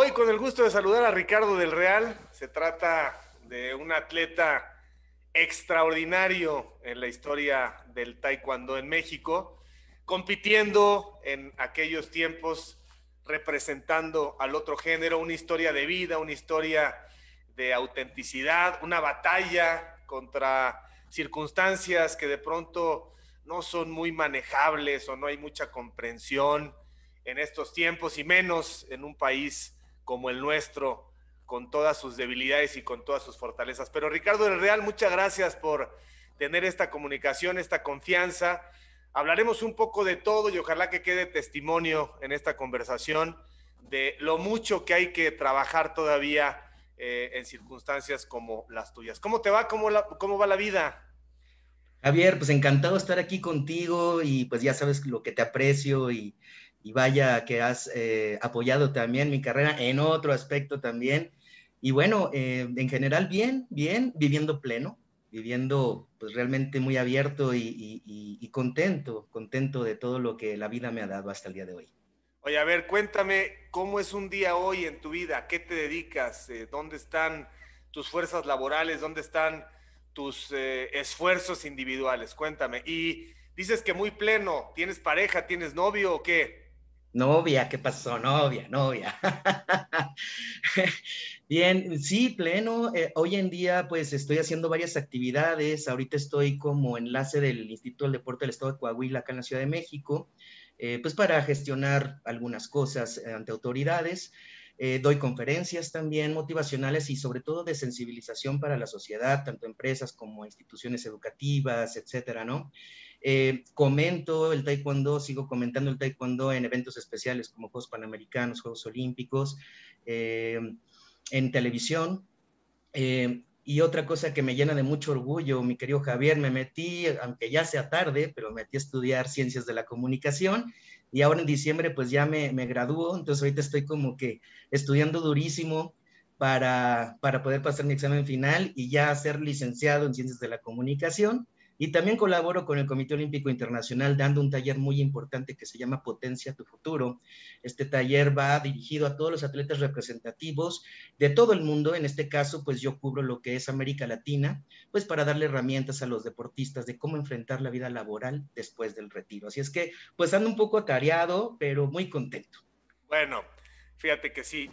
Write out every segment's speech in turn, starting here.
Hoy con el gusto de saludar a Ricardo del Real. Se trata de un atleta extraordinario en la historia del taekwondo en México, compitiendo en aquellos tiempos, representando al otro género, una historia de vida, una historia de autenticidad, una batalla contra circunstancias que de pronto no son muy manejables o no hay mucha comprensión en estos tiempos y menos en un país como el nuestro, con todas sus debilidades y con todas sus fortalezas. Pero Ricardo del Real, muchas gracias por tener esta comunicación, esta confianza. Hablaremos un poco de todo y ojalá que quede testimonio en esta conversación de lo mucho que hay que trabajar todavía eh, en circunstancias como las tuyas. ¿Cómo te va? ¿Cómo, ¿Cómo va la vida? Javier, pues encantado de estar aquí contigo y pues ya sabes lo que te aprecio y, y vaya que has eh, apoyado también mi carrera en otro aspecto también. Y bueno, eh, en general bien, bien, viviendo pleno, viviendo pues realmente muy abierto y, contento, contento de todo lo que la vida me ha dado hasta el día de hoy. Oye, a ver, cuéntame, ¿cómo es un día hoy en tu vida? ¿A qué te dedicas? Eh, ¿Dónde están tus fuerzas laborales? ¿Dónde están tus esfuerzos individuales? Cuéntame. Y dices que muy pleno, ¿tienes pareja, tienes novio o qué? Novia, ¿qué pasó? Novia, novia. Bien, sí, pleno. Eh, hoy en día, pues estoy haciendo varias actividades. Ahorita estoy como enlace del Instituto del Deporte del Estado de Coahuila, acá en la Ciudad de México, eh, pues para gestionar algunas cosas eh, ante autoridades. doy conferencias también motivacionales y sobre todo de sensibilización para la sociedad, tanto empresas como instituciones educativas, etcétera, ¿no? Eh, comento el taekwondo, sigo comentando el taekwondo en eventos especiales como Juegos Panamericanos, Juegos Olímpicos, eh, en televisión. Eh, y otra cosa que me llena de mucho orgullo, mi querido Javier, me metí, aunque ya sea tarde, pero me metí a estudiar ciencias de la comunicación y ahora en diciembre pues ya me, me gradúo, entonces ahorita estoy como que estudiando durísimo para, para poder pasar mi examen final y ya ser licenciado en ciencias de la comunicación. Y también colaboro con el Comité Olímpico Internacional dando un taller muy importante que se llama Potencia tu Futuro. Este taller va dirigido a todos los atletas representativos de todo el mundo. En este caso, pues yo cubro lo que es América Latina, pues para darle herramientas a los deportistas de cómo enfrentar la vida laboral después del retiro. Así es que, pues ando un poco atareado, pero muy contento. Bueno, fíjate que sí,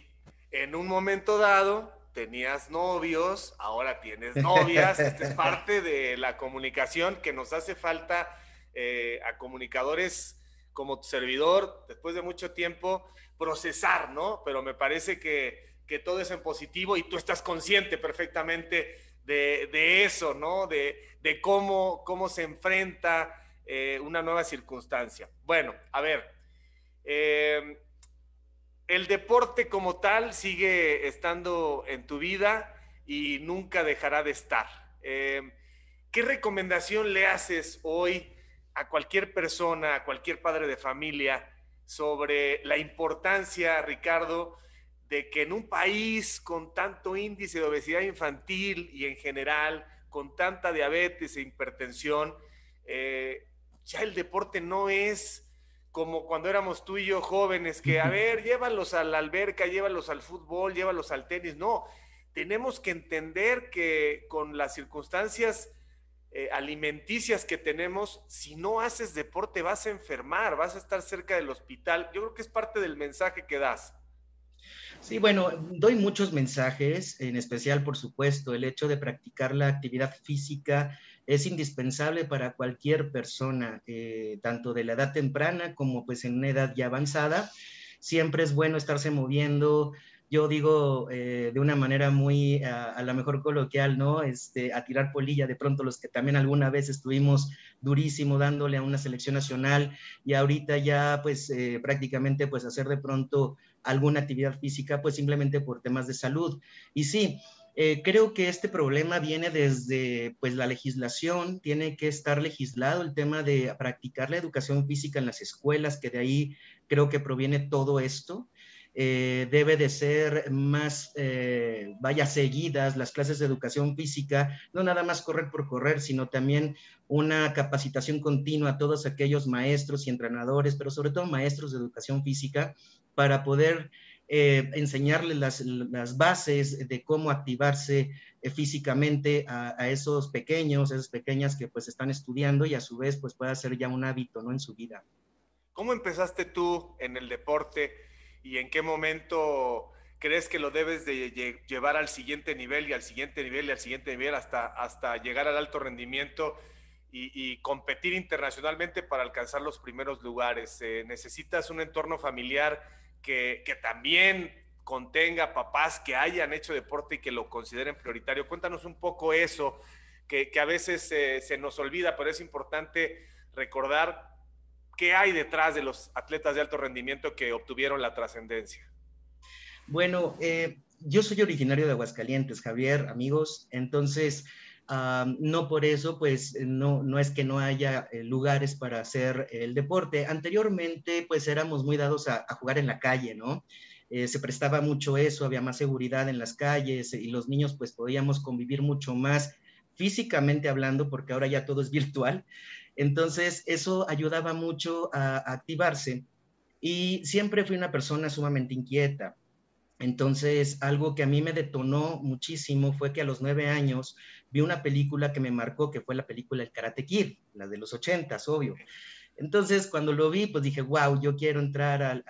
en un momento dado tenías novios, ahora tienes novias. Esta es parte de la comunicación que nos hace falta eh, a comunicadores como tu servidor, después de mucho tiempo, procesar, ¿no? Pero me parece que, todo es en positivo y tú estás consciente perfectamente de, eso, ¿no? De, cómo, cómo se enfrenta eh, una nueva circunstancia. Bueno, a ver. Eh, el deporte como tal sigue estando en tu vida y nunca dejará de estar. Eh, ¿Qué recomendación le haces hoy a cualquier persona, a cualquier padre de familia, sobre la importancia, Ricardo, de que en un país con tanto índice de obesidad infantil y en general, con tanta diabetes e hipertensión, eh, ya el deporte no es como cuando éramos tú y yo jóvenes, que a ver, llévalos a la alberca, llévalos al fútbol, llévalos al tenis. No, tenemos que entender que con las circunstancias eh, alimenticias que tenemos, si no haces deporte vas a enfermar, vas a estar cerca del hospital. Yo creo que es parte del mensaje que das. Sí, bueno, doy muchos mensajes, en especial, por supuesto, el hecho de practicar la actividad física es indispensable para cualquier persona, eh, tanto de la edad temprana como pues en una edad ya avanzada. Siempre es bueno estarse moviendo, yo digo eh, de una manera muy, a, lo mejor coloquial, ¿no? Este, a tirar polilla, de pronto los que también alguna vez estuvimos durísimo dándole a una selección nacional y ahorita ya pues eh, prácticamente pues hacer de pronto alguna actividad física pues simplemente por temas de salud. Y sí, eh, creo que este problema viene desde pues, la legislación, tiene que estar legislado el tema de practicar la educación física en las escuelas, que de ahí creo que proviene todo esto. Eh, debe de ser más, eh, vaya, seguidas las clases de educación física, no nada más correr por correr, sino también una capacitación continua a todos aquellos maestros y entrenadores, pero sobre todo maestros de educación física, para poder eh, enseñarles las, bases de cómo activarse eh, físicamente a, esos pequeños, esas pequeñas que pues están estudiando y a su vez pues pueda ser ya un hábito, ¿no? En su vida. ¿Cómo empezaste tú en el deporte y en qué momento crees que lo debes de llevar al siguiente nivel y al siguiente nivel y al siguiente nivel hasta, hasta llegar al alto rendimiento y, competir internacionalmente para alcanzar los primeros lugares? Eh, ¿Necesitas un entorno familiar? Que, también contenga papás que hayan hecho deporte y que lo consideren prioritario. Cuéntanos un poco eso, que, a veces se nos olvida, pero es importante recordar qué hay detrás de los atletas de alto rendimiento que obtuvieron la trascendencia. Bueno, eh, yo soy originario de Aguascalientes, Javier, amigos, entonces no por eso, pues no, no es que no haya eh, lugares para hacer el deporte. Anteriormente, pues éramos muy dados a, jugar en la calle, ¿no? Eh, se prestaba mucho eso, había más seguridad en las calles y los niños pues podíamos convivir mucho más físicamente hablando, porque ahora ya todo es virtual. Entonces, eso ayudaba mucho a activarse. Y siempre fui una persona sumamente inquieta. Entonces, algo que a mí me detonó muchísimo fue que a los nueve años vi una película que me marcó, que fue la película El Karate Kid, la de los ochentas, obvio. Entonces, cuando lo vi, pues dije, wow, yo quiero entrar al,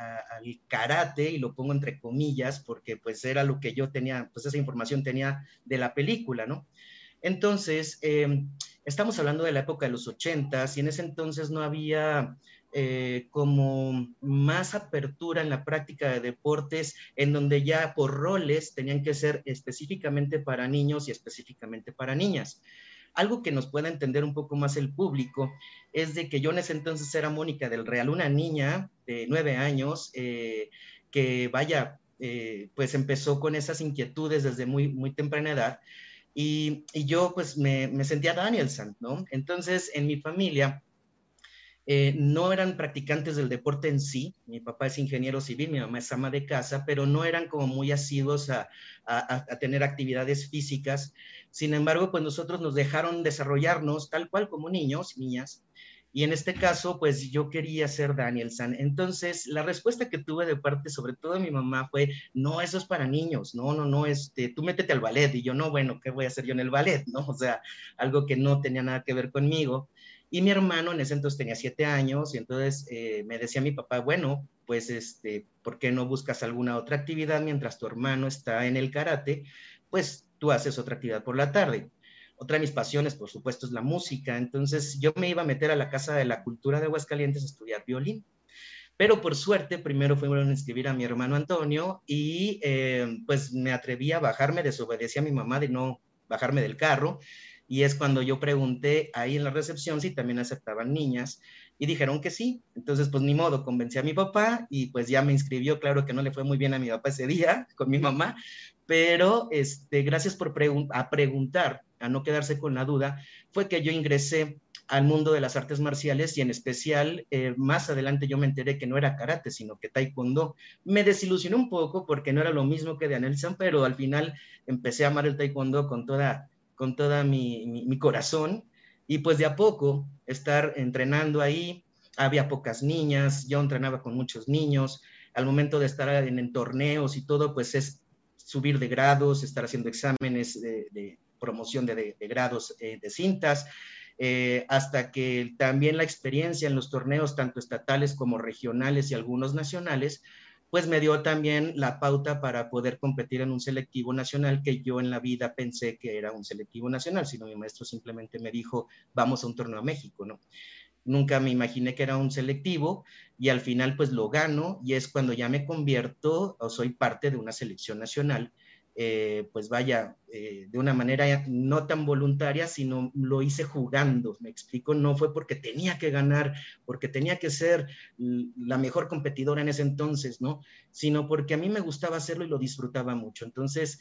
karate, y lo pongo entre comillas, porque pues era lo que yo tenía, pues esa información tenía de la película, ¿no? Entonces, em, estamos hablando de la época de los ochentas, y en ese entonces no había eh, como más apertura en la práctica de deportes, en donde ya por roles tenían que ser específicamente para niños y específicamente para niñas. Algo que nos pueda entender un poco más el público es de que yo en ese entonces era Mónica del Real, una niña de nueve años eh, que vaya, eh, pues empezó con esas inquietudes desde muy, muy temprana edad. Y, yo pues me, me sentía Danielson, ¿no? Entonces en mi familia eh, no eran practicantes del deporte en sí, mi papá es ingeniero civil, mi mamá es ama de casa, pero no eran como muy asiduos a, tener actividades físicas. Sin embargo, pues nosotros nos dejaron desarrollarnos tal cual como niños, niñas, y en este caso, pues yo quería ser Danielson. Entonces, la respuesta que tuve de parte, sobre todo de mi mamá, fue, no, eso es para niños, no, no, no, este, tú métete al ballet. Y yo, no, bueno, ¿qué voy a hacer yo en el ballet? ¿No? O sea, algo que no tenía nada que ver conmigo. Y mi hermano en ese entonces tenía siete años y entonces eh, me decía mi papá, bueno, pues, este, ¿por qué no buscas alguna otra actividad mientras tu hermano está en el karate? Pues tú haces otra actividad por la tarde. Otra de mis pasiones, por supuesto, es la música. Entonces yo me iba a meter a la Casa de la Cultura de Aguascalientes a estudiar violín. Pero por suerte, primero fueron a inscribir a mi hermano Antonio y eh, pues me atreví a bajarme, desobedecí a mi mamá de no bajarme del carro y es cuando yo pregunté ahí en la recepción si también aceptaban niñas y dijeron que sí. Entonces, pues ni modo, convencí a mi papá y pues ya me inscribió. Claro que no le fue muy bien a mi papá ese día con mi mamá, pero este, gracias por a preguntar, a no quedarse con la duda, fue que yo ingresé al mundo de las artes marciales y en especial eh, más adelante yo me enteré que no era karate, sino que taekwondo. Me desilusionó un poco porque no era lo mismo que de Anelson, pero al final empecé a amar el taekwondo con toda con toda mi, corazón y pues de a poco estar entrenando ahí, había pocas niñas, yo entrenaba con muchos niños, al momento de estar en, torneos y todo, pues es subir de grados, estar haciendo exámenes de, promoción de, grados eh, de cintas, eh, hasta que también la experiencia en los torneos, tanto estatales como regionales y algunos nacionales, pues me dio también la pauta para poder competir en un selectivo nacional que yo en la vida pensé que era un selectivo nacional, sino mi maestro simplemente me dijo, vamos a un torneo a México, ¿no? Nunca me imaginé que era un selectivo y al final pues lo gano y es cuando ya me convierto o soy parte de una selección nacional eh, pues vaya, eh, de una manera no tan voluntaria, sino lo hice jugando, me explico, no fue porque tenía que ganar, porque tenía que ser la mejor competidora en ese entonces, ¿no? Sino porque a mí me gustaba hacerlo y lo disfrutaba mucho. Entonces,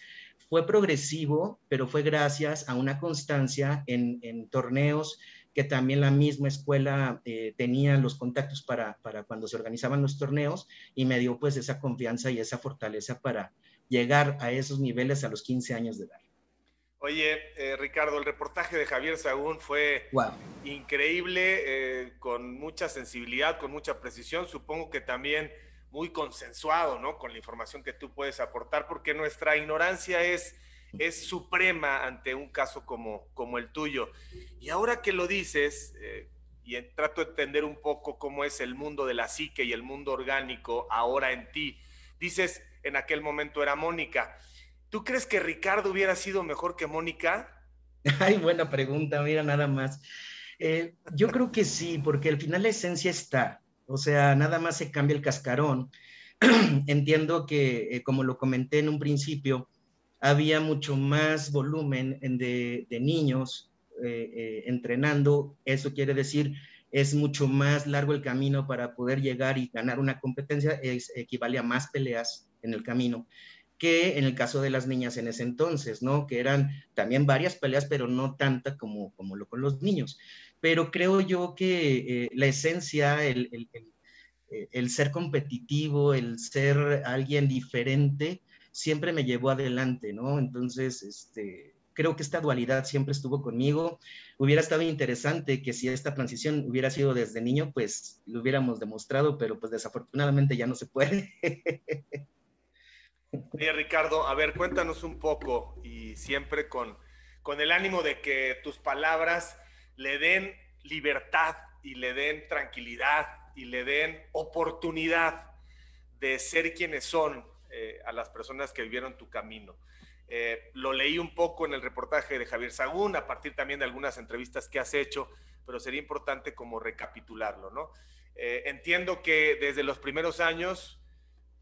fue progresivo, pero fue gracias a una constancia en, torneos que también la misma escuela eh, tenía los contactos para, para cuando se organizaban los torneos y me dio pues esa confianza y esa fortaleza para, llegar a esos niveles a los 15 años de edad. Oye, eh, Ricardo, el reportaje de Javier Sagún fue increíble, eh, con mucha sensibilidad, con mucha precisión. Supongo que también muy consensuado, ¿no? Con la información que tú puedes aportar, porque nuestra ignorancia es, es suprema ante un caso como, como el tuyo. Y ahora que lo dices, eh, y trato de entender un poco cómo es el mundo de la psique y el mundo orgánico ahora en ti, dices, en aquel momento era Mónica. ¿Tú crees que Ricardo hubiera sido mejor que Mónica? Ay, buena pregunta, mira nada más. Eh, yo creo que sí, porque al final la esencia está, o sea, nada más se cambia el cascarón. Entiendo que, eh, como lo comenté en un principio, había mucho más volumen de, niños eh, entrenando, eso quiere decir, es mucho más largo el camino para poder llegar y ganar una competencia, es, equivale a más peleas en el camino que en el caso de las niñas en ese entonces, ¿no? Que eran también varias peleas, pero no tanta como, como lo con los niños. Pero creo yo que eh, la esencia, el, el, eh, el, ser competitivo, el ser alguien diferente, siempre me llevó adelante, ¿no? Entonces, este, creo que esta dualidad siempre estuvo conmigo. Hubiera estado interesante que si esta transición hubiera sido desde niño, pues lo hubiéramos demostrado, pero pues desafortunadamente ya no se puede. Ricardo, a ver, cuéntanos un poco y siempre con, con el ánimo de que tus palabras le den libertad y le den tranquilidad y le den oportunidad de ser quienes son eh, a las personas que vivieron tu camino. Eh, lo leí un poco en el reportaje de Javier Sagún, a partir también de algunas entrevistas que has hecho, pero sería importante como recapitularlo, ¿no? Eh, entiendo que desde los primeros años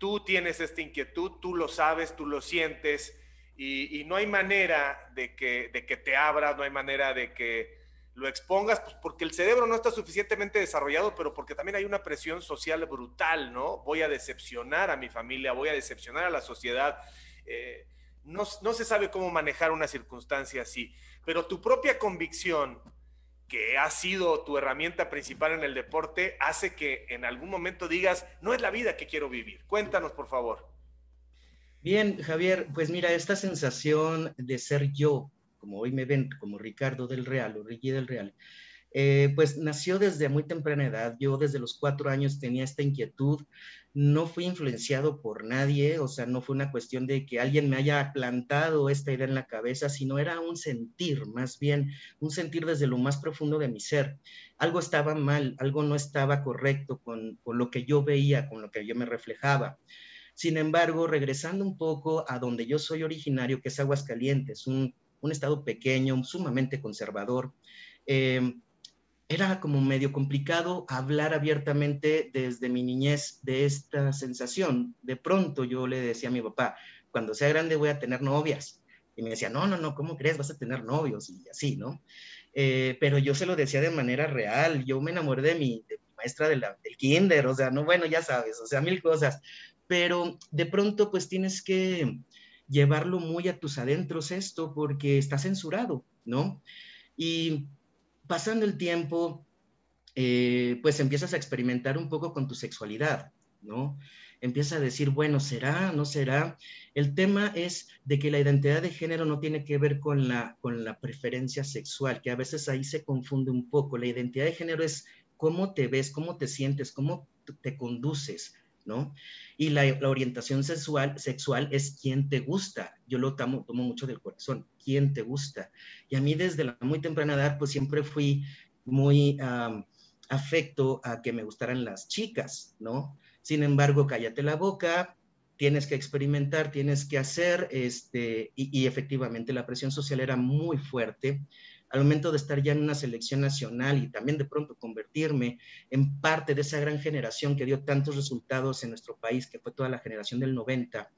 tú tienes esta inquietud, tú lo sabes, tú lo sientes y, no hay manera de que, de que te abras, no hay manera de que lo expongas, pues porque el cerebro no está suficientemente desarrollado, pero porque también hay una presión social brutal, ¿no? Voy a decepcionar a mi familia, voy a decepcionar a la sociedad. Eh, no, no se sabe cómo manejar una circunstancia así, pero tu propia convicción, que ha sido tu herramienta principal en el deporte, hace que en algún momento digas, no es la vida que quiero vivir. Cuéntanos, por favor. Bien, Javier, pues mira, esta sensación de ser yo, como hoy me ven, como Ricardo del Real o Ricky del Real, eh, pues nació desde muy temprana edad. Yo desde los cuatro años tenía esta inquietud no fui influenciado por nadie, o sea, no fue una cuestión de que alguien me haya plantado esta idea en la cabeza, sino era un sentir, más bien un sentir desde lo más profundo de mi ser. Algo estaba mal, algo no estaba correcto con, lo que yo veía, con lo que yo me reflejaba. Sin embargo, regresando un poco a donde yo soy originario, que es Aguascalientes, un, un estado pequeño, sumamente conservador, eh, era como medio complicado hablar abiertamente desde mi niñez de esta sensación. De pronto yo le decía a mi papá, cuando sea grande voy a tener novias. Y me decía, no, no, no, ¿cómo crees? Vas a tener novios y así, ¿no? Eh, pero yo se lo decía de manera real. Yo me enamoré de mi, maestra del kinder, o sea, no, bueno, ya sabes, o sea, mil cosas. Pero de pronto pues tienes que llevarlo muy a tus adentros esto porque está censurado, ¿no? Y pasando el tiempo, eh, pues empiezas a experimentar un poco con tu sexualidad, ¿no? Empiezas a decir, bueno, ¿será? ¿No será? El tema es de que la identidad de género no tiene que ver con la, con la preferencia sexual, que a veces ahí se confunde un poco. La identidad de género es cómo te ves, cómo te sientes, cómo te conduces, ¿no? Y la, orientación sexual, sexual es quién te gusta. Yo lo tomo, mucho del corazón, quién te gusta. Y a mí desde la muy temprana edad, pues siempre fui muy afecto a que me gustaran las chicas, ¿no? Sin embargo, cállate la boca, tienes que experimentar, tienes que hacer, este, y efectivamente la presión social era muy fuerte al momento de estar ya en una selección nacional y también de pronto convertirme en parte de esa gran generación que dio tantos resultados en nuestro país, que fue toda la generación del 90,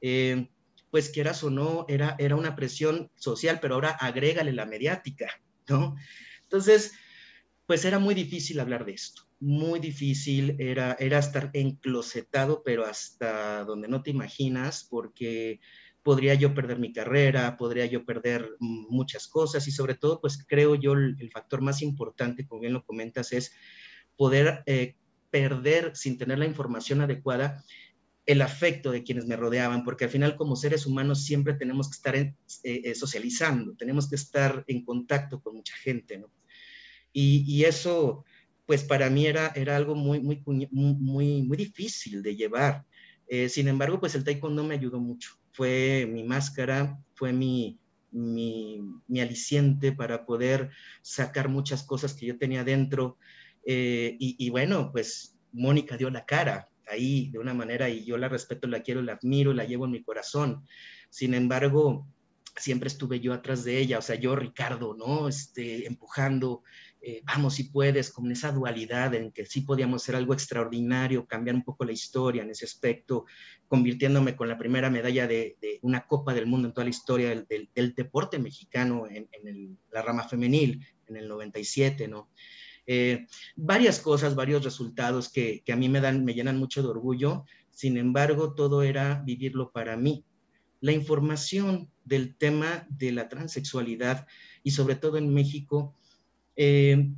eh, pues quieras o no, era, era una presión social, pero ahora agrégale la mediática, ¿no? Entonces, pues era muy difícil hablar de esto, muy difícil, era, era estar enclosetado, pero hasta donde no te imaginas, porque podría yo perder mi carrera, podría yo perder muchas cosas y sobre todo, pues creo yo el, factor más importante, como bien lo comentas, es poder eh, perder sin tener la información adecuada el afecto de quienes me rodeaban, porque al final como seres humanos siempre tenemos que estar eh, eh, socializando, tenemos que estar en contacto con mucha gente, ¿no? Y, y, eso, pues para mí era, era algo muy, muy, muy, muy difícil de llevar. Eh, sin embargo, pues el taekwondo me ayudó mucho. Fue mi máscara, fue mi, mi, aliciente para poder sacar muchas cosas que yo tenía dentro. Eh, y, y, bueno, pues Mónica dio la cara ahí de una manera y yo la respeto, la quiero, la admiro, la llevo en mi corazón. Sin embargo, siempre estuve yo atrás de ella, o sea, yo, Ricardo, ¿no? Este, empujando, eh, vamos, si puedes, con esa dualidad en que sí podíamos hacer algo extraordinario, cambiar un poco la historia en ese aspecto, convirtiéndome con la primera medalla de, una Copa del Mundo en toda la historia del, deporte mexicano en, la rama femenil, en el 97, ¿no? Eh, varias cosas, varios resultados que, a mí me, dan, me llenan mucho de orgullo, sin embargo, todo era vivirlo para mí, la información del tema de la transexualidad y sobre todo en México eh,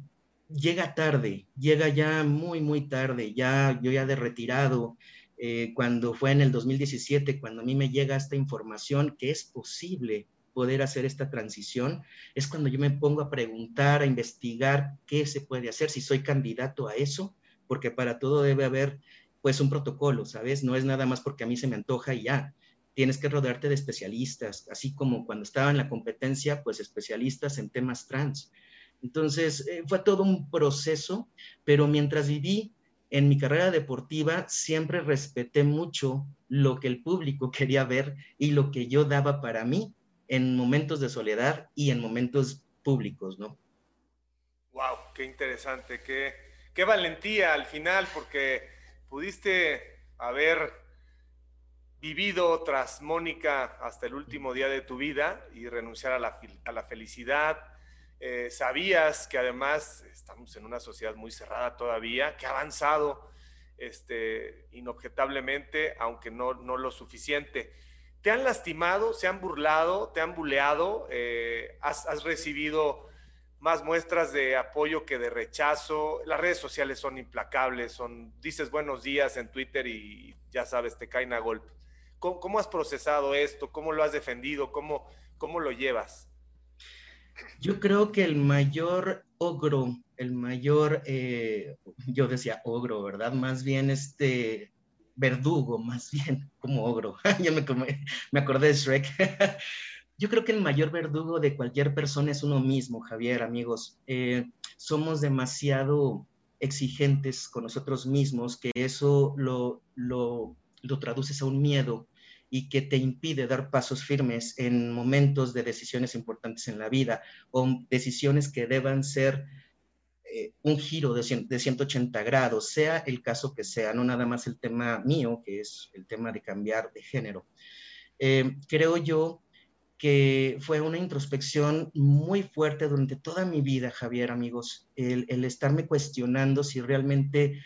llega tarde, llega ya muy, muy tarde, ya yo ya de retirado, eh, cuando fue en el 2017, cuando a mí me llega esta información que es posible poder hacer esta transición, es cuando yo me pongo a preguntar, a investigar qué se puede hacer, si soy candidato a eso, porque para todo debe haber pues un protocolo, ¿sabes? No es nada más porque a mí se me antoja y ya tienes que rodearte de especialistas, así como cuando estaba en la competencia, pues especialistas en temas trans. Entonces, eh, fue todo un proceso, pero mientras viví en mi carrera deportiva, siempre respeté mucho lo que el público quería ver y lo que yo daba para mí en momentos de soledad y en momentos públicos, ¿no? Wow, qué interesante, qué, qué valentía al final, porque pudiste haber vivido tras Mónica hasta el último día de tu vida y renunciar a la, a la felicidad. Eh, sabías que además estamos en una sociedad muy cerrada todavía, que ha avanzado este, inobjetablemente, aunque no, no lo suficiente. ¿Te han lastimado? ¿Se han burlado? ¿Te han buleado? Eh, has, has, recibido más muestras de apoyo que de rechazo? Las redes sociales son implacables, son, dices buenos días en Twitter y ya sabes, te caen a golpe. ¿Cómo, has procesado esto? ¿Cómo lo has defendido? ¿Cómo, cómo lo llevas? Yo creo que el mayor ogro, el mayor, eh, yo decía ogro, ¿verdad? Más bien este verdugo, más bien como ogro. ya me, me acordé de Shrek. yo creo que el mayor verdugo de cualquier persona es uno mismo, Javier, amigos. Eh, somos demasiado exigentes con nosotros mismos, que eso lo, lo lo traduces a un miedo y que te impide dar pasos firmes en momentos de decisiones importantes en la vida o decisiones que deban ser eh, un giro de, 180 grados, sea el caso que sea, no nada más el tema mío, que es el tema de cambiar de género. Eh, creo yo que fue una introspección muy fuerte durante toda mi vida, Javier, amigos, el, estarme cuestionando si realmente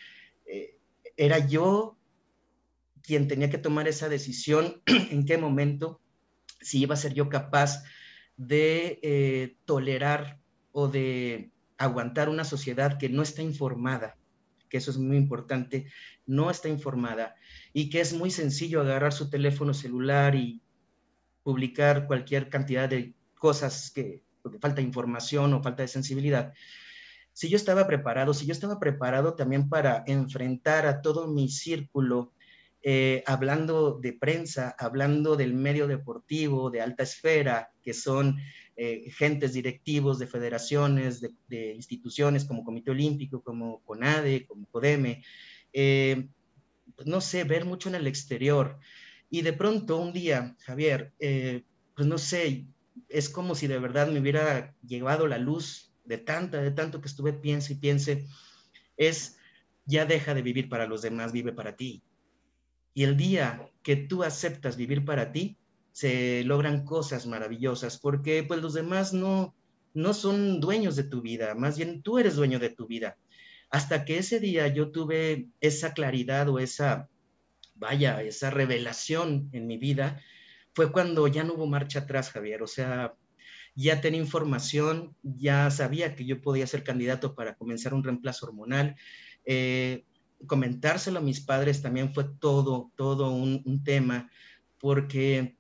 eh, era yo quien tenía que tomar esa decisión, en qué momento, si iba a ser yo capaz de eh, tolerar o de aguantar una sociedad que no está informada, que eso es muy importante, no está informada y que es muy sencillo agarrar su teléfono celular y publicar cualquier cantidad de cosas que falta información o falta de sensibilidad. Si yo estaba preparado, si yo estaba preparado también para enfrentar a todo mi círculo eh, hablando de prensa, hablando del medio deportivo, de alta esfera, que son eh, gentes directivos de federaciones, de, instituciones como Comité Olímpico, como CONADE, como CODEME, eh, pues no sé, ver mucho en el exterior. Y de pronto un día, Javier, pues no sé, es como si de verdad me hubiera llevado la luz de tanta, de tanto que estuve piense y piense, es ya deja de vivir para los demás, vive para ti y el día que tú aceptas vivir para ti, se logran cosas maravillosas, porque pues los demás no, no son dueños de tu vida, más bien tú eres dueño de tu vida. Hasta que ese día yo tuve esa claridad o esa, vaya, esa revelación en mi vida, fue cuando ya no hubo marcha atrás, Javier. O sea, ya tenía información, ya sabía que yo podía ser candidato para comenzar un reemplazo hormonal. Eh, comentárselo a mis padres también fue todo, todo un, tema, porque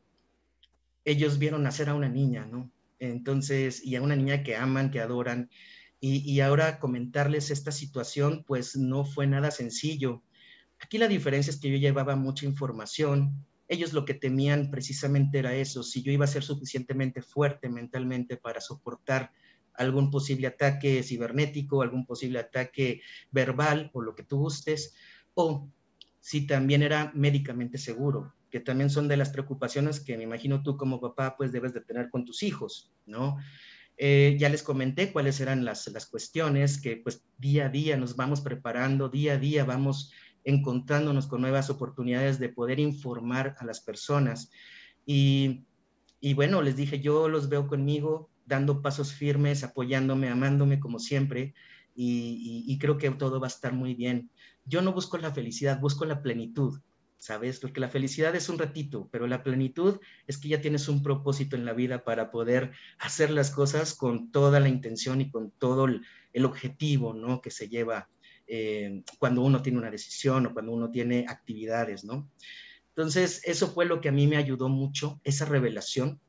ellos vieron nacer a una niña, ¿no? Entonces, y a una niña que aman, que adoran, y, ahora comentarles esta situación, pues no fue nada sencillo. Aquí la diferencia es que yo llevaba mucha información, ellos lo que temían precisamente era eso, si yo iba a ser suficientemente fuerte mentalmente para soportar algún posible ataque cibernético, algún posible ataque verbal o lo que tú gustes, o si también era médicamente seguro, que también son de las preocupaciones que me imagino tú como papá pues debes de tener con tus hijos, ¿no? Eh, ya les comenté cuáles eran las, las cuestiones que pues día a día nos vamos preparando, día a día vamos encontrándonos con nuevas oportunidades de poder informar a las personas. Y, y bueno, les dije, yo los veo conmigo, dando pasos firmes, apoyándome, amándome como siempre, y, creo que todo va a estar muy bien. Yo no busco la felicidad, busco la plenitud, ¿sabes? Porque la felicidad es un ratito, pero la plenitud es que ya tienes un propósito en la vida para poder hacer las cosas con toda la intención y con todo el, el objetivo, ¿no? Que se lleva eh, cuando uno tiene una decisión o cuando uno tiene actividades, ¿no? Entonces, eso fue lo que a mí me ayudó mucho, esa revelación,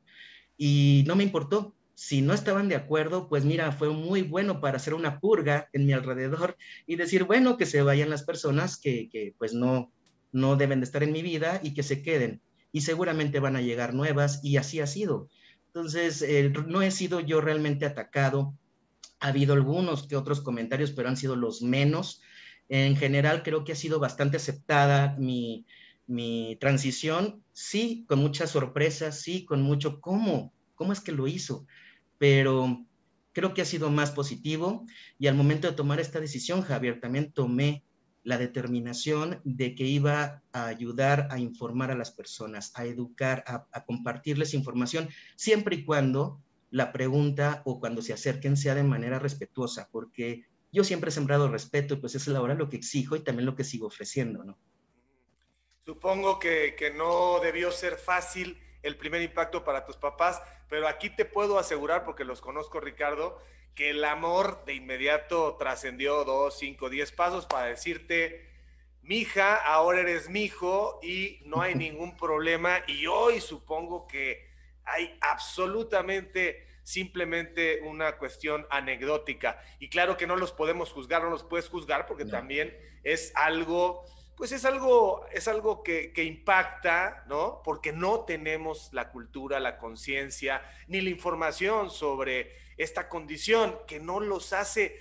y no me importó, si no estaban de acuerdo, pues mira, fue muy bueno para hacer una purga en mi alrededor y decir, bueno, que se vayan las personas que, que pues no, no deben de estar en mi vida y que se queden. Y seguramente van a llegar nuevas y así ha sido. Entonces, eh, no he sido yo realmente atacado. Ha habido algunos que otros comentarios, pero han sido los menos. En general, creo que ha sido bastante aceptada mi, mi transición. Sí, con muchas sorpresas, sí, con mucho, ¿cómo? ¿Cómo es que lo hizo? pero creo que ha sido más positivo y al momento de tomar esta decisión, Javier, también tomé la determinación de que iba a ayudar a informar a las personas, a educar, a, compartirles información, siempre y cuando la pregunta o cuando se acerquen sea de manera respetuosa, porque yo siempre he sembrado respeto y pues es ahora lo que exijo y también lo que sigo ofreciendo, ¿no? Supongo que, que no debió ser fácil el primer impacto para tus papás, pero aquí te puedo asegurar, porque los conozco, Ricardo, que el amor de inmediato trascendió dos, cinco, diez pasos para decirte, mija, ahora eres mi hijo y no hay ningún problema. Y hoy supongo que hay absolutamente simplemente una cuestión anecdótica. Y claro que no los podemos juzgar, no los puedes juzgar porque también es algo pues es algo, es algo que, impacta, ¿no? Porque no tenemos la cultura, la conciencia, ni la información sobre esta condición que no los hace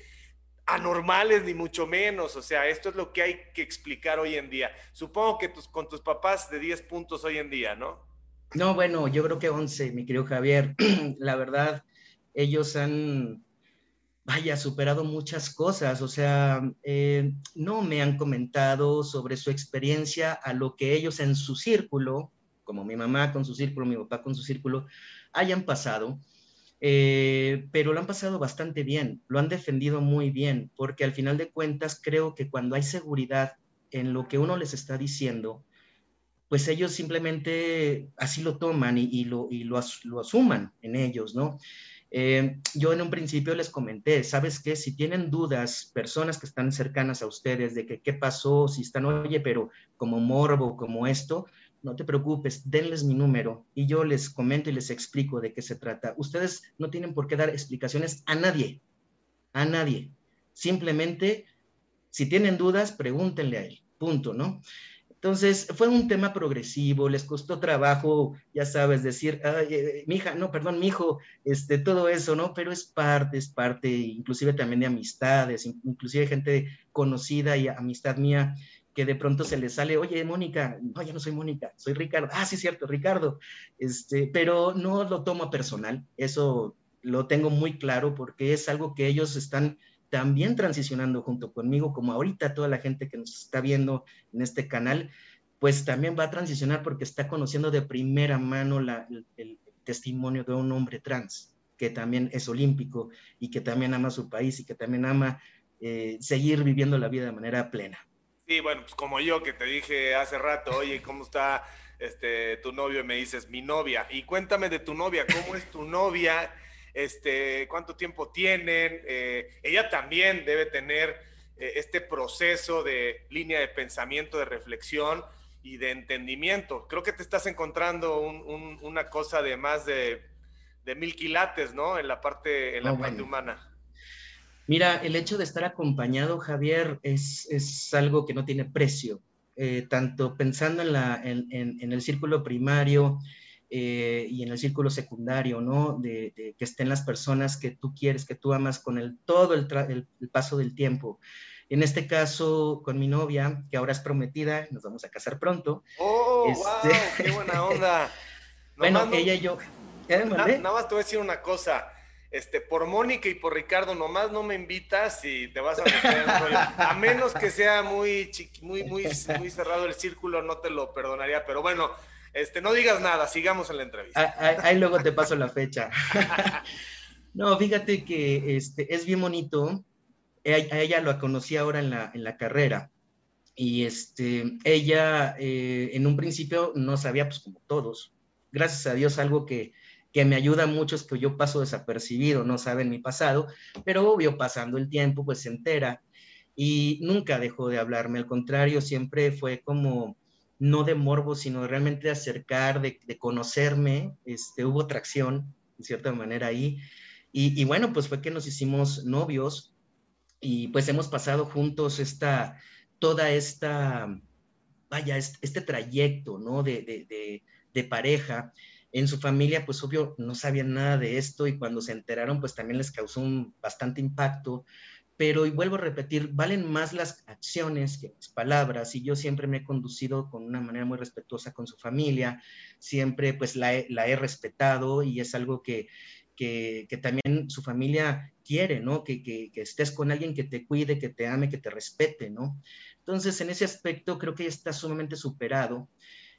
anormales, ni mucho menos. O sea, esto es lo que hay que explicar hoy en día. Supongo que tus, con tus papás de 10 puntos hoy en día, ¿no? No, bueno, yo creo que 11, mi querido Javier. la verdad, ellos han vaya, superado muchas cosas, o sea, eh, no me han comentado sobre su experiencia a lo que ellos en su círculo, como mi mamá con su círculo, mi papá con su círculo, hayan pasado, eh, pero lo han pasado bastante bien, lo han defendido muy bien, porque al final de cuentas creo que cuando hay seguridad en lo que uno les está diciendo, pues ellos simplemente así lo toman y, lo, y lo, lo asuman en ellos, ¿no? Eh, yo en un principio les comenté, ¿sabes qué? Si tienen dudas, personas que están cercanas a ustedes de que qué pasó, si están, oye, pero como morbo, como esto, no te preocupes, denles mi número y yo les comento y les explico de qué se trata. Ustedes no tienen por qué dar explicaciones a nadie, a nadie. Simplemente, si tienen dudas, pregúntenle a él, punto, ¿no? Entonces, fue un tema progresivo, les costó trabajo, ya sabes, decir, eh, mi hija, no, perdón, mi hijo, este, todo eso, ¿no? Pero es parte, es parte, inclusive también de amistades, inclusive gente conocida y amistad mía, que de pronto se le sale, oye, Mónica, no, ya no soy Mónica, soy Ricardo. Ah, sí, cierto, Ricardo. Este, pero no lo tomo personal, eso lo tengo muy claro porque es algo que ellos están también transicionando junto conmigo, como ahorita toda la gente que nos está viendo en este canal, pues también va a transicionar porque está conociendo de primera mano el, testimonio de un hombre trans, que también es olímpico y que también ama su país y que también ama eh, seguir viviendo la vida de manera plena. Sí, bueno, pues como yo que te dije hace rato, oye, ¿cómo está este, tu novio? Y me dices, mi novia. Y cuéntame de tu novia, ¿cómo es tu novia? Este, cuánto tiempo tienen. Eh, ella también debe tener eh, este proceso de línea de pensamiento, de reflexión y de entendimiento. Creo que te estás encontrando una cosa de más de, mil quilates, ¿no? En la parte, en la parte humana. Mira, el hecho de estar acompañado, Javier, es, es algo que no tiene precio. Eh, tanto pensando en, la, en, en, el círculo primario eh, y en el círculo secundario, ¿no? De, de, que estén las personas que tú quieres, que tú amas con el, todo el, el, el, paso del tiempo. En este caso, con mi novia, que ahora es prometida, nos vamos a casar pronto. ¡Oh, este... wow! ¡Qué buena onda! bueno, no, ella y yo... ¿Eh, nada más te voy a decir una cosa este, por Mónica y por Ricardo, nomás no me invitas y te vas a meter A menos que sea muy, muy, muy, muy cerrado el círculo, no te lo perdonaría. Pero bueno, este, no digas nada, sigamos en la entrevista. Ahí, ahí luego te paso la fecha. no, fíjate que este, es bien bonito. A ella lo conocí ahora en la, en la carrera. Y este, ella eh, en un principio no sabía, pues como todos, gracias a Dios, algo que, que me ayuda mucho es que yo paso desapercibido, no saben mi pasado, pero obvio, pasando el tiempo, pues se entera y nunca dejó de hablarme, al contrario, siempre fue como, no de morbo, sino realmente de acercar, de, de conocerme, este, hubo atracción, de cierta manera ahí, y, y, bueno, pues fue que nos hicimos novios y pues hemos pasado juntos esta, toda esta, vaya, este, este trayecto, ¿no? De, de, de, de pareja en su familia, pues obvio, no sabían nada de esto y cuando se enteraron, pues también les causó un bastante impacto. Pero, y vuelvo a repetir, valen más las acciones que las palabras y yo siempre me he conducido con una manera muy respetuosa con su familia, siempre pues la he, la he respetado y es algo que, que, también su familia quiere, ¿no? Que, que, que, estés con alguien que te cuide, que te ame, que te respete, ¿no? Entonces, en ese aspecto creo que está sumamente superado.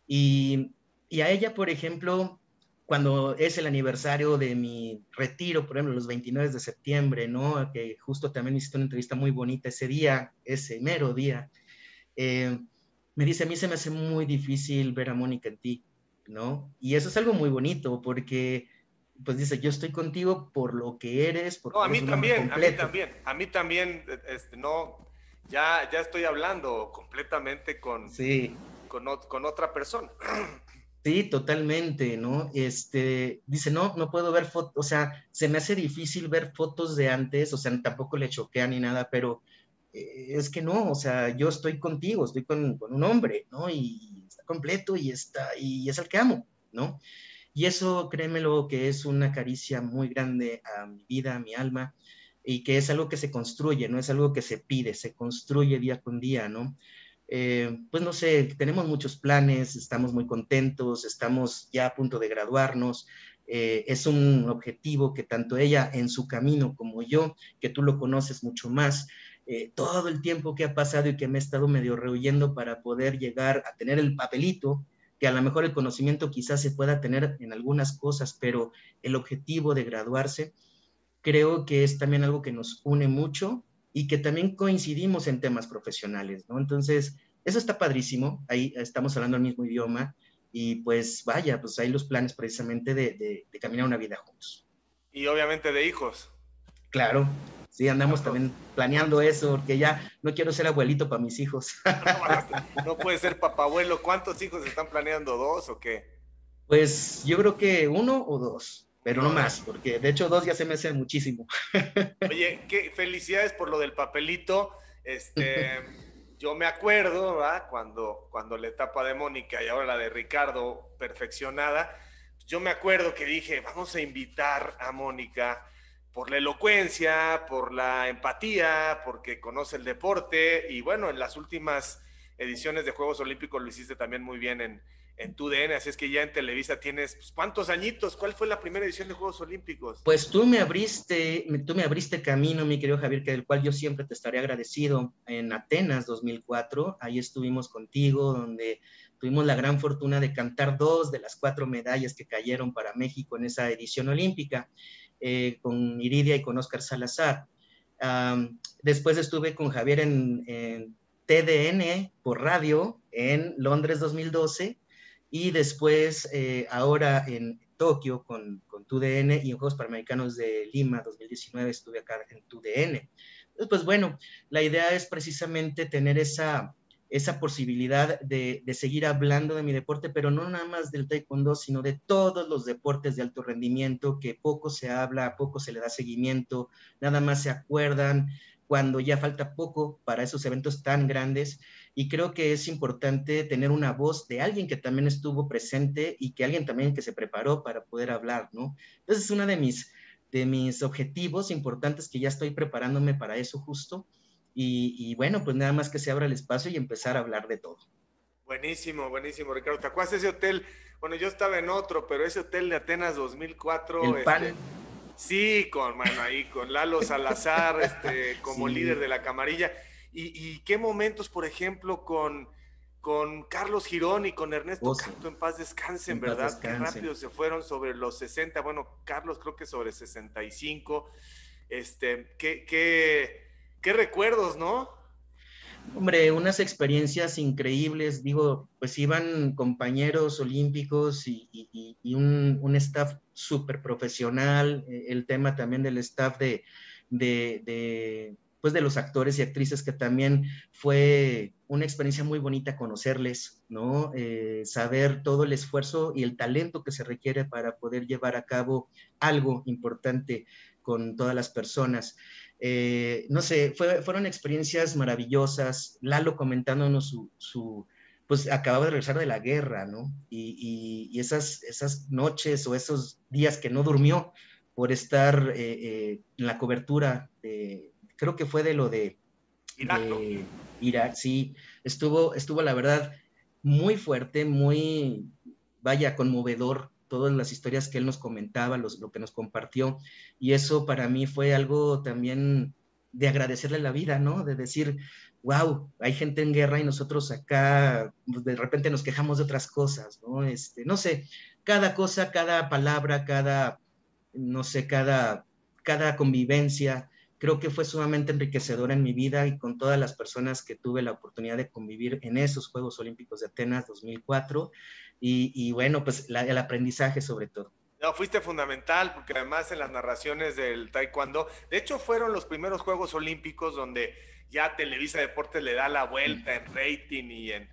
Y, y a ella, por ejemplo, cuando es el aniversario de mi retiro, por ejemplo, los 29 de septiembre, ¿no? Que justo también hiciste una entrevista muy bonita ese día, ese mero día. Eh, me dice, a mí se me hace muy difícil ver a Mónica en ti, ¿no? Y eso es algo muy bonito porque, pues dice, yo estoy contigo por lo que eres. Porque no, a mí también, a mí también, a mí también, este, no, ya, ya estoy hablando completamente con, sí. con, con otra persona. Sí, totalmente, ¿no? Este, dice, no, no puedo ver fotos, o sea, se me hace difícil ver fotos de antes, o sea, tampoco le choquea ni nada, pero eh, es que no, o sea, yo estoy contigo, estoy con, con, un hombre, ¿no? Y está completo y está, y es el que amo, ¿no? Y eso, créemelo, que es una caricia muy grande a mi vida, a mi alma, y que es algo que se construye, no es algo que se pide, se construye día con día, ¿no? Eh, pues no sé, tenemos muchos planes, estamos muy contentos, estamos ya a punto de graduarnos. Eh, es un objetivo que tanto ella en su camino como yo, que tú lo conoces mucho más, eh, todo el tiempo que ha pasado y que me he estado medio rehuyendo para poder llegar a tener el papelito, que a lo mejor el conocimiento quizás se pueda tener en algunas cosas, pero el objetivo de graduarse creo que es también algo que nos une mucho y que también coincidimos en temas profesionales, ¿no? Entonces, eso está padrísimo, ahí estamos hablando el mismo idioma y pues vaya, pues hay los planes precisamente de, de, de caminar una vida juntos. Y obviamente de hijos. Claro, sí, andamos también planeando eso, porque ya no quiero ser abuelito para mis hijos. No, no puede ser papabuelo, ¿cuántos hijos están planeando? ¿Dos o qué? Pues yo creo que uno o dos pero no más, porque de hecho dos ya se me hace muchísimo. Oye, qué felicidades por lo del papelito. Este, yo me acuerdo, ¿verdad? Cuando, cuando la etapa de Mónica y ahora la de Ricardo perfeccionada, yo me acuerdo que dije, vamos a invitar a Mónica por la elocuencia, por la empatía, porque conoce el deporte y bueno, en las últimas ediciones de Juegos Olímpicos lo hiciste también muy bien en, en tu DN, así es que ya en Televisa tienes pues, cuántos añitos, ¿cuál fue la primera edición de Juegos Olímpicos? Pues tú me abriste, tú me abriste camino, mi querido Javier, que del cual yo siempre te estaré agradecido en Atenas 2004, ahí estuvimos contigo, donde tuvimos la gran fortuna de cantar dos de las cuatro medallas que cayeron para México en esa edición olímpica, eh, con Iridia y con Oscar Salazar. Después estuve con Javier en, en TDN por radio en Londres 2012 y después eh, ahora en Tokio con, con TUDN y en Juegos Panamericanos de Lima 2019 estuve acá en TUDN. Entonces, pues bueno, la idea es precisamente tener esa, esa posibilidad de, seguir hablando de mi deporte, pero no nada más del taekwondo, sino de todos los deportes de alto rendimiento que poco se habla, poco se le da seguimiento, nada más se acuerdan cuando ya falta poco para esos eventos tan grandes. Y creo que es importante tener una voz de alguien que también estuvo presente y que alguien también que se preparó para poder hablar, ¿no? Entonces es uno de mis, de mis objetivos importantes que ya estoy preparándome para eso justo y, bueno, pues nada más que se abra el espacio y empezar a hablar de todo. Buenísimo, buenísimo, Ricardo. ¿Te acuerdas ese hotel? Bueno, yo estaba en otro, pero ese hotel de Atenas 2004. El este, Sí, con, bueno, ahí con Lalo Salazar, este, como líder de la camarilla. Y, qué momentos, por ejemplo, con, con Carlos Girón y con Ernesto oh, Canto en paz descansen, ¿verdad? Qué rápido se fueron sobre los 60, bueno, Carlos creo que sobre 65. Este, qué, qué, qué recuerdos, ¿no? Hombre, unas experiencias increíbles, digo, pues iban compañeros olímpicos y, un, staff súper profesional, eh, el tema también del staff de, de, pues de los actores y actrices, que también fue una experiencia muy bonita conocerles, ¿no? Eh, saber todo el esfuerzo y el talento que se requiere para poder llevar a cabo algo importante con todas las personas. Eh, no sé, fueron experiencias maravillosas. Lalo comentándonos su, su, pues acababa de regresar de la guerra, ¿no? Y, esas, esas noches o esos días que no durmió por estar eh, en la cobertura, de, creo que fue de lo de Irak, sí, estuvo, estuvo la verdad muy fuerte, muy, vaya, conmovedor todas las historias que él nos comentaba, lo que nos compartió. Y eso para mí fue algo también de agradecerle la vida, ¿no? De decir, wow, hay gente en guerra y nosotros acá pues, de repente nos quejamos de otras cosas, ¿no? Este, no sé, cada cosa, cada palabra, cada, no sé, cada, cada convivencia, creo que fue sumamente enriquecedora en mi vida y con todas las personas que tuve la oportunidad de convivir en esos Juegos Olímpicos de Atenas 2004 y, bueno, pues el aprendizaje sobre todo. No, fuiste fundamental porque además en las narraciones del taekwondo, de hecho fueron los primeros Juegos Olímpicos donde ya Televisa Deportes le da la vuelta en rating y en,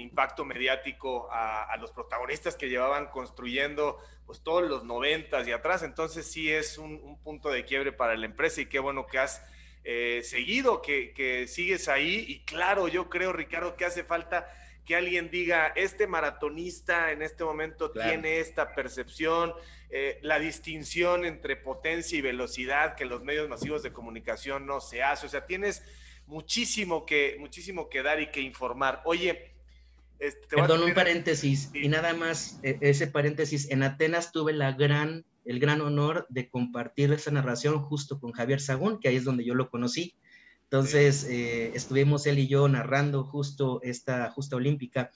impacto mediático a, los protagonistas que llevaban construyendo pues todos los noventas y atrás, entonces sí es un, punto de quiebre para la empresa y qué bueno que has eh, seguido, que, que sigues ahí y claro, yo creo Ricardo que hace falta que alguien diga, este maratonista en este momento tiene esta percepción, eh, la distinción entre potencia y velocidad que los medios masivos de comunicación no se hace. O sea, tienes muchísimo que, muchísimo que dar y que informar. Oye, este, Perdón, un paréntesis, y nada más, e, ese paréntesis, en Atenas tuve la gran, el gran honor de compartir esa narración justo con Javier Sagún, que ahí es donde yo lo conocí. Entonces, eh, estuvimos él y yo narrando justo esta justa olímpica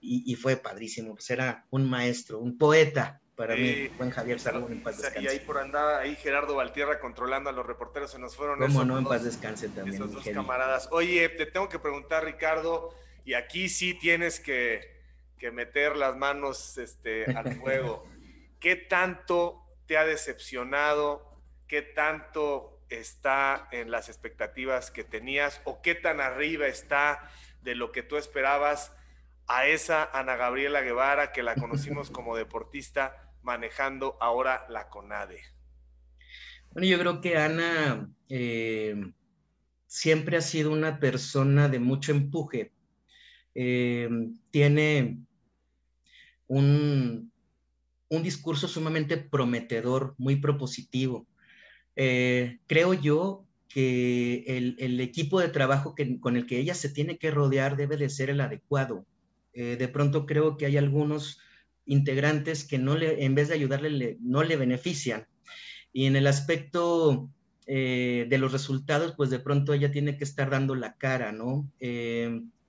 y, fue padrísimo. Pues era un maestro, un poeta para mí, buen Javier Salomón en paz descanse. Y ahí por andaba ahí Gerardo Valtierra controlando a los reporteros, se nos fueron ¿Cómo no, en paz descanse también. Esos dos camaradas. Oye, te tengo que preguntar, Ricardo, y aquí sí tienes que, que meter las manos este, al fuego. ¿Qué tanto te ha decepcionado? ¿Qué tanto está en las expectativas que tenías o qué tan arriba está de lo que tú esperabas a esa Ana Gabriela Guevara que la conocimos como deportista manejando ahora la CONADE? Bueno, yo creo que Ana eh, siempre ha sido una persona de mucho empuje. Eh, tiene un, un discurso sumamente prometedor, muy propositivo. Eh, creo yo que el, equipo de trabajo con el que ella se tiene que rodear debe de ser el adecuado. Eh, de pronto creo que hay algunos integrantes que no le, en vez de ayudarle, no le benefician. Y en el aspecto eh, de los resultados, pues de pronto ella tiene que estar dando la cara, ¿no?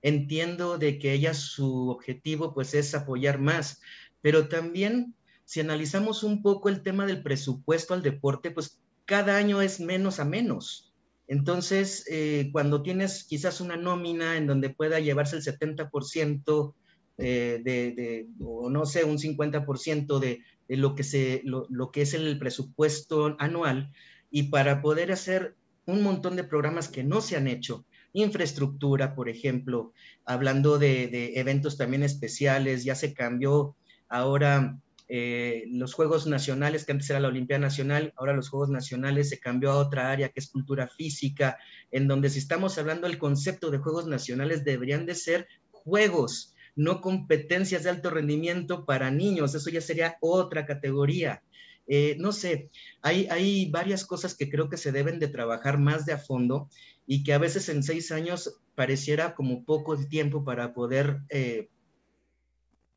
Entiendo de que ella su objetivo pues es apoyar más, pero también si analizamos un poco el tema del presupuesto al deporte, pues cada año es menos a menos. Entonces, eh, cuando tienes quizás una nómina en donde pueda llevarse el 70% eh, de, o no sé, un 50% de, de, lo, que se, lo, lo, que es el presupuesto anual, y para poder hacer un montón de programas que no se han hecho, infraestructura, por ejemplo, hablando de, eventos también especiales, ya se cambió ahora eh, los Juegos Nacionales, que antes era la Olimpiada Nacional, ahora los Juegos Nacionales se cambió a otra área que es cultura física, en donde si estamos hablando del concepto de Juegos Nacionales, deberían de ser juegos, no competencias de alto rendimiento para niños, eso ya sería otra categoría. Eh, no sé, hay, hay varias cosas que creo que se deben de trabajar más de a fondo y que a veces en seis años pareciera como poco tiempo para poder, eh,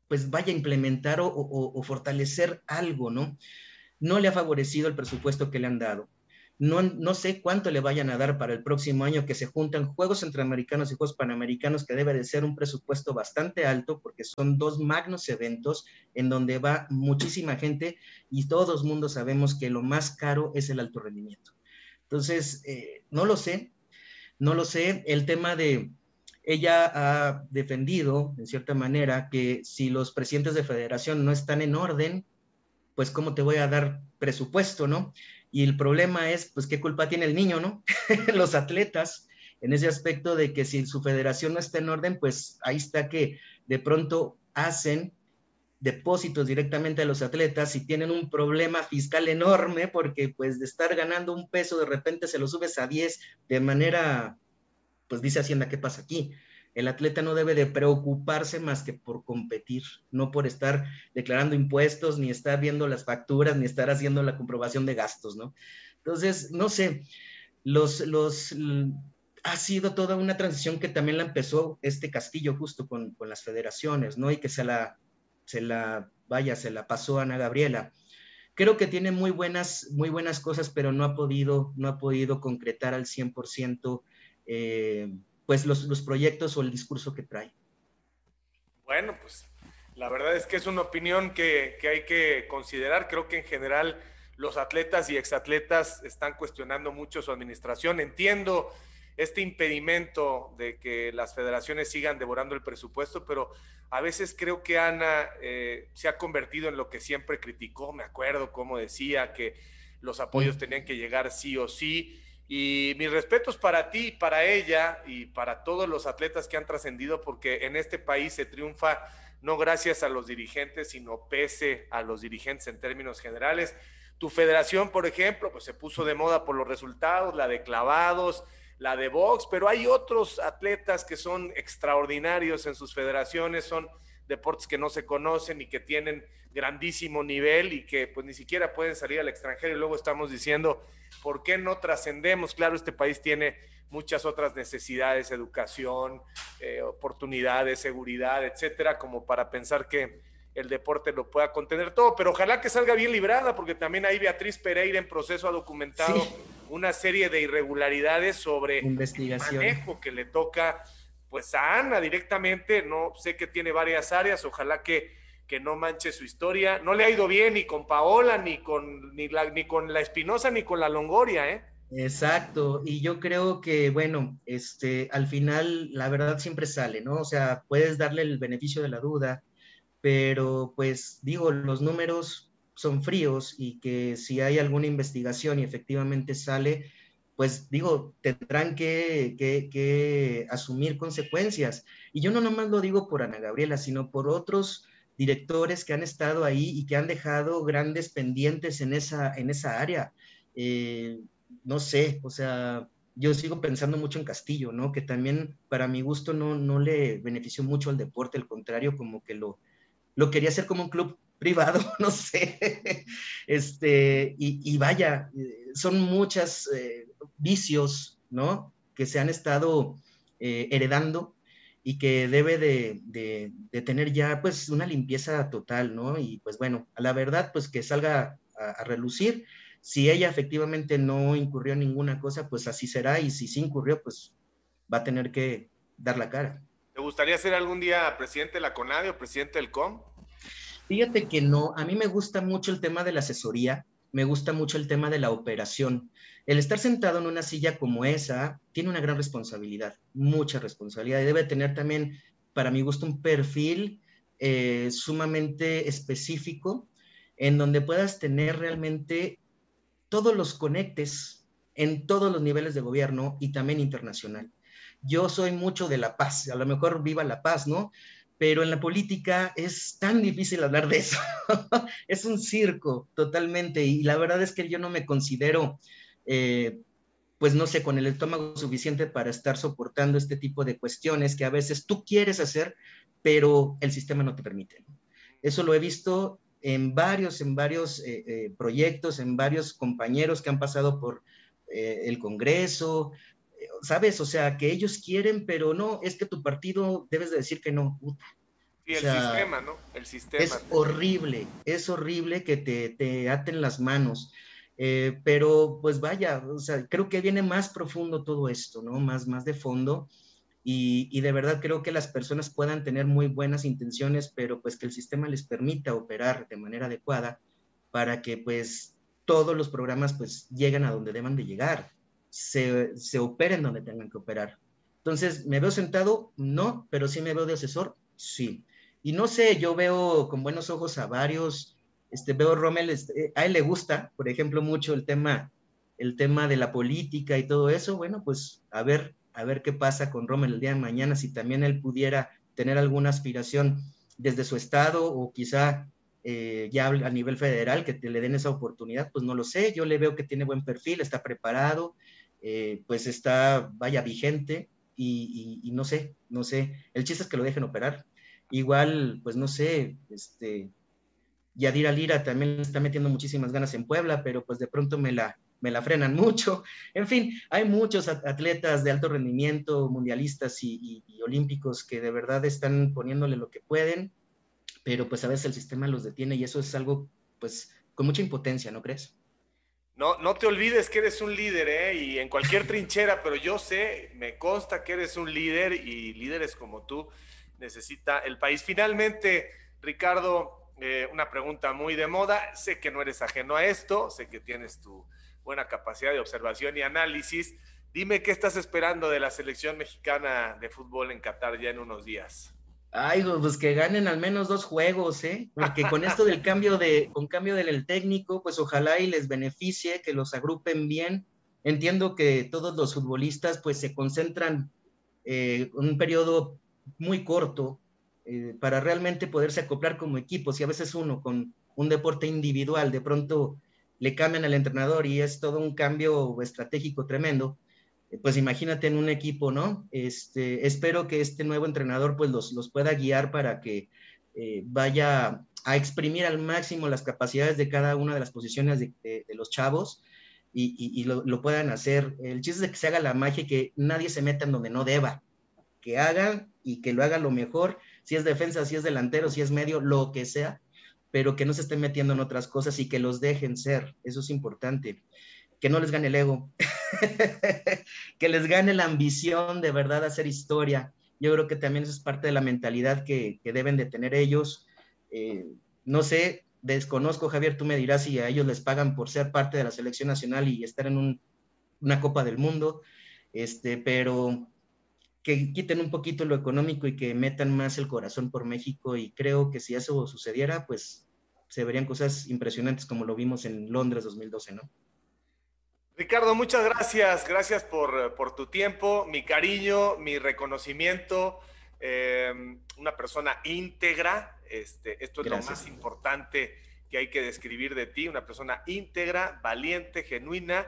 pues vaya a implementar o fortalecer algo, ¿no? No le ha favorecido el presupuesto que le han dado. No, sé cuánto le vayan a dar para el próximo año que se juntan Juegos Centroamericanos y Juegos Panamericanos, que debe de ser un presupuesto bastante alto, porque son dos magnos eventos en donde va muchísima gente y todos mundos sabemos que lo más caro es el alto rendimiento. Entonces, eh, no lo sé, no lo sé. El tema de, ella ha defendido, en cierta manera, que si los presidentes de federación no están en orden, pues cómo te voy a dar presupuesto, ¿no? Y el problema es, pues, ¿qué culpa tiene el niño, no? Los atletas, en ese aspecto de que si su federación no está en orden, pues ahí está que de pronto hacen depósitos directamente a los atletas y tienen un problema fiscal enorme porque pues de estar ganando un peso de repente se lo subes a 10 de manera, pues dice Hacienda, ¿qué pasa aquí? El atleta no debe de preocuparse más que por competir, no por estar declarando impuestos, ni estar viendo las facturas, ni estar haciendo la comprobación de gastos, ¿no? Entonces, no sé, los, los, ha sido toda una transición que también la empezó este Castillo justo con, con las federaciones, ¿no? Y que se la, se la, vaya, se la pasó Ana Gabriela. Creo que tiene muy buenas, muy buenas cosas, pero no ha podido, no ha podido concretar al 100% eh, pues los, proyectos o el discurso que trae. Bueno, pues la verdad es que es una opinión que, que, hay que considerar. Creo que en general los atletas y exatletas están cuestionando mucho su administración. Entiendo este impedimento de que las federaciones sigan devorando el presupuesto, pero a veces creo que Ana eh, se ha convertido en lo que siempre criticó. Me acuerdo cómo decía que los apoyos tenían que llegar sí o sí y mis respetos para ti, para ella y para todos los atletas que han trascendido, porque en este país se triunfa no gracias a los dirigentes, sino pese a los dirigentes en términos generales. Tu federación, por ejemplo, pues se puso de moda por los resultados, la de clavados, la de box, pero hay otros atletas que son extraordinarios en sus federaciones, son deportes que no se conocen y que tienen grandísimo nivel y que pues ni siquiera pueden salir al extranjero. Y luego estamos diciendo, ¿por qué no trascendemos? Claro, este país tiene muchas otras necesidades, educación, eh, oportunidades, seguridad, etcétera, como para pensar que el deporte lo pueda contener todo, pero ojalá que salga bien librada, porque también ahí Beatriz Pereira en proceso ha documentado una serie de irregularidades sobre Investigación. el manejo que le toca pues a Ana directamente, no sé que tiene varias áreas, ojalá que, que no manche su historia. No le ha ido bien ni con Paola, ni con, ni la, ni con la Espinosa, ni con la Longoria, ¿eh? Exacto, y yo creo que, bueno, este, al final la verdad siempre sale, ¿no? O sea, puedes darle el beneficio de la duda, pero pues digo, los números son fríos y que si hay alguna investigación y efectivamente sale, pues digo, tendrán que, que, asumir consecuencias. Y yo no nomás lo digo por Ana Gabriela, sino por otros directores que han estado ahí y que han dejado grandes pendientes en esa, en esa área. Eh, no sé, o sea, yo sigo pensando mucho en Castillo, ¿no? Que también para mi gusto no, no le benefició mucho al deporte, al contrario, como que lo, lo quería hacer como un club privado, no sé. Este, y, vaya, eh, son muchas eh, vicios, ¿no? Que se han estado eh, heredando y que debe de, tener ya pues una limpieza total, ¿no? Y pues bueno, la verdad pues que salga a, relucir. Si ella efectivamente no incurrió en ninguna cosa, pues así será y si sí incurrió, pues va a tener que dar la cara. ¿Te gustaría ser algún día presidente de la CONADE o presidente del COM? Fíjate que no, a mí me gusta mucho el tema de la asesoría, me gusta mucho el tema de la operación. El estar sentado en una silla como esa tiene una gran responsabilidad, mucha responsabilidad, y debe tener también, para mi gusto, un perfil eh, sumamente específico en donde puedas tener realmente todos los conectes en todos los niveles de gobierno y también internacional. yo soy mucho de la paz, a lo mejor viva la paz, ¿no? Pero en la política es tan difícil hablar de eso. es un circo totalmente y la verdad es que yo no me considero, eh, pues no sé, con el estómago suficiente para estar soportando este tipo de cuestiones que a veces tú quieres hacer, pero el sistema no te permite. Eso lo he visto en varios, en varios eh, eh, proyectos, en varios compañeros que han pasado por el Congreso, ¿sabes? O sea, que ellos quieren, pero no, es que tu partido debes de decir que no. Y el sistema, ¿no? El sistema. Es horrible, es horrible que te, te aten las manos. Eh, pero pues vaya, o sea, creo que viene más profundo todo esto, ¿no? Más, más de fondo. Y, y, de verdad creo que las personas puedan tener muy buenas intenciones, pero pues que el sistema les permita operar de manera adecuada para que pues todos los programas pues lleguen a donde deban de llegar se, se operen donde tengan que operar. Entonces, ¿me veo sentado? No, pero sí me veo de asesor, sí. Y no sé, yo veo con buenos ojos a varios, este, veo Rommel, este, a él le gusta, por ejemplo, mucho el tema, el tema de la política y todo eso, bueno, pues a ver, a ver qué pasa con Rommel el día de mañana, si también él pudiera tener alguna aspiración desde su estado o quizá eh, ya a nivel federal que te le den esa oportunidad, pues no lo sé, yo le veo que tiene buen perfil, está preparado, eh, pues está, vaya, vigente y, no sé, no sé, el chiste es que lo dejen operar. Igual, pues no sé, este, Yadira Lira también está metiendo muchísimas ganas en Puebla, pero pues de pronto me la, me la frenan mucho. En fin, hay muchos atletas de alto rendimiento, mundialistas y, y, olímpicos que de verdad están poniéndole lo que pueden, pero pues a veces el sistema los detiene y eso es algo pues con mucha impotencia, ¿no crees? No, no te olvides que eres un líder, ¿eh? Y en cualquier trinchera, pero yo sé, me consta que eres un líder y líderes como tú necesita el país. Finalmente, Ricardo, eh, una pregunta muy de moda. Sé que no eres ajeno a esto, sé que tienes tu buena capacidad de observación y análisis. Dime qué estás esperando de la selección mexicana de fútbol en Qatar ya en unos días. Ay, pues que ganen al menos dos juegos, ¿eh? Porque con esto del cambio de, con cambio del técnico, pues ojalá y les beneficie, que los agrupen bien. Entiendo que todos los futbolistas pues se concentran en eh, un periodo muy corto eh, para realmente poderse acoplar como equipos y a veces uno con un deporte individual de pronto le cambian al entrenador y es todo un cambio estratégico tremendo pues imagínate en un equipo, ¿no? Este, espero que este nuevo entrenador pues los, los pueda guiar para que eh, vaya a exprimir al máximo las capacidades de cada una de las posiciones de, los chavos y, y, lo, lo, puedan hacer. El chiste es que se haga la magia y que nadie se meta en donde no deba, que hagan y que lo haga lo mejor, si es defensa, si es delantero, si es medio, lo que sea, pero que no se estén metiendo en otras cosas y que los dejen ser, eso es importante que no les gane el ego, que les gane la ambición de verdad hacer historia. Yo creo que también eso es parte de la mentalidad que, deben de tener ellos. Eh, no sé, desconozco, Javier, tú me dirás si a ellos les pagan por ser parte de la selección nacional y estar en una Copa del Mundo, este, pero que quiten un poquito lo económico y que metan más el corazón por México y creo que si eso sucediera, pues se verían cosas impresionantes como lo vimos en Londres 2012, ¿no? Ricardo, muchas gracias. Gracias por, tu tiempo, mi cariño, mi reconocimiento. Em, una persona íntegra. Este, esto es lo más importante que hay que describir de ti. Una persona íntegra, valiente, genuina.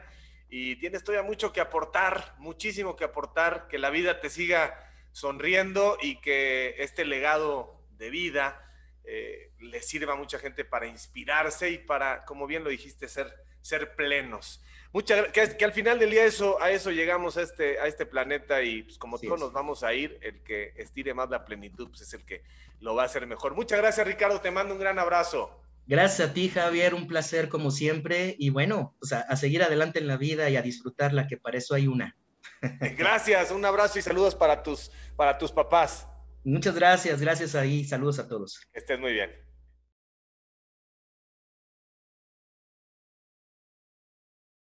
Y tienes todavía mucho que aportar, muchísimo que aportar. Que la vida te siga sonriendo y que este legado de vida eh, le sirva a mucha gente para inspirarse y para, como bien lo dijiste, ser, ser plenos. Mucha, que, que, al final del día eso, a eso llegamos a este, a este planeta y pues, como todos nos vamos a ir, el que estire más la plenitud pues, es el que lo va a hacer mejor. Muchas gracias Ricardo, te mando un gran abrazo. Gracias a ti Javier, un placer como siempre y bueno, pues, a, seguir adelante en la vida y a disfrutarla, que para eso hay una. Gracias, un abrazo y saludos para tus, para tus papás. Muchas gracias, gracias ahí, saludos a todos. Que estés muy bien.